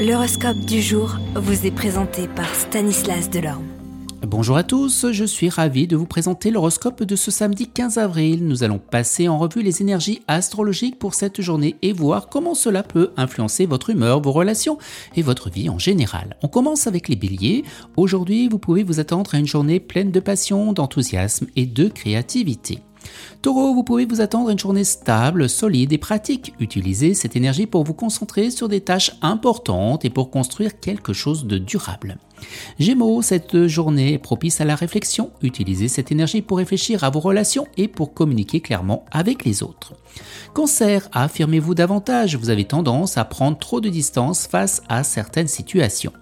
L'horoscope du jour vous est présenté par Stanislas Delorme. Bonjour à tous, je suis ravi de vous présenter l'horoscope de ce samedi 15 avril. Nous allons passer en revue les énergies astrologiques pour cette journée et voir comment cela peut influencer votre humeur, vos relations et votre vie en général. On commence avec les béliers. Aujourd'hui, vous pouvez vous attendre à une journée pleine de passion, d'enthousiasme et de créativité. Taureau, vous pouvez vous attendre à une journée stable, solide et pratique. Utilisez cette énergie pour vous concentrer sur des tâches importantes et pour construire quelque chose de durable. Gémeaux, cette journée est propice à la réflexion. Utilisez cette énergie pour réfléchir à vos relations et pour communiquer clairement avec les autres. Cancer, affirmez-vous davantage. Vous avez tendance à prendre trop de distance face à certaines situations.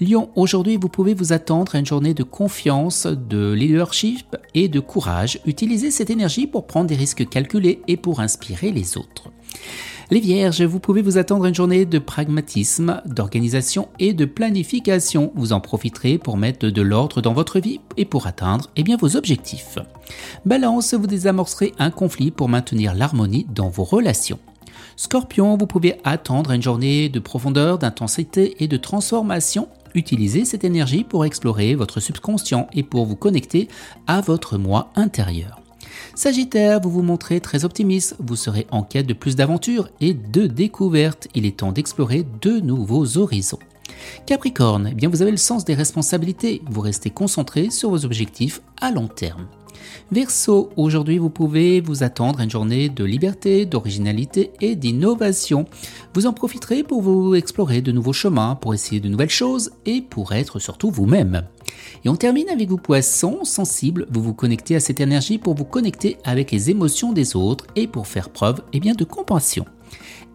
Lyon, aujourd'hui vous pouvez vous attendre à une journée de confiance, de leadership et de courage. Utilisez cette énergie pour prendre des risques calculés et pour inspirer les autres. Les Vierges, vous pouvez vous attendre à une journée de pragmatisme, d'organisation et de planification. Vous en profiterez pour mettre de l'ordre dans votre vie et pour atteindre eh vos objectifs. Balance, vous désamorcerez un conflit pour maintenir l'harmonie dans vos relations. Scorpion, vous pouvez attendre une journée de profondeur, d'intensité et de transformation. Utilisez cette énergie pour explorer votre subconscient et pour vous connecter à votre moi intérieur. Sagittaire, vous vous montrez très optimiste, vous serez en quête de plus d'aventures et de découvertes. Il est temps d'explorer de nouveaux horizons. Capricorne, eh bien vous avez le sens des responsabilités, vous restez concentré sur vos objectifs à long terme. Verseau, aujourd'hui vous pouvez vous attendre à une journée de liberté, d'originalité et d'innovation. Vous en profiterez pour vous explorer de nouveaux chemins, pour essayer de nouvelles choses et pour être surtout vous-même. Et on termine avec vous poissons sensibles, vous vous connectez à cette énergie pour vous connecter avec les émotions des autres et pour faire preuve eh bien, de compassion.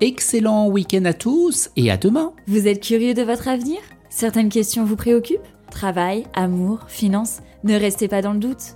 Excellent week-end à tous et à demain. Vous êtes curieux de votre avenir? Certaines questions vous préoccupent? Travail, amour, finances? Ne restez pas dans le doute.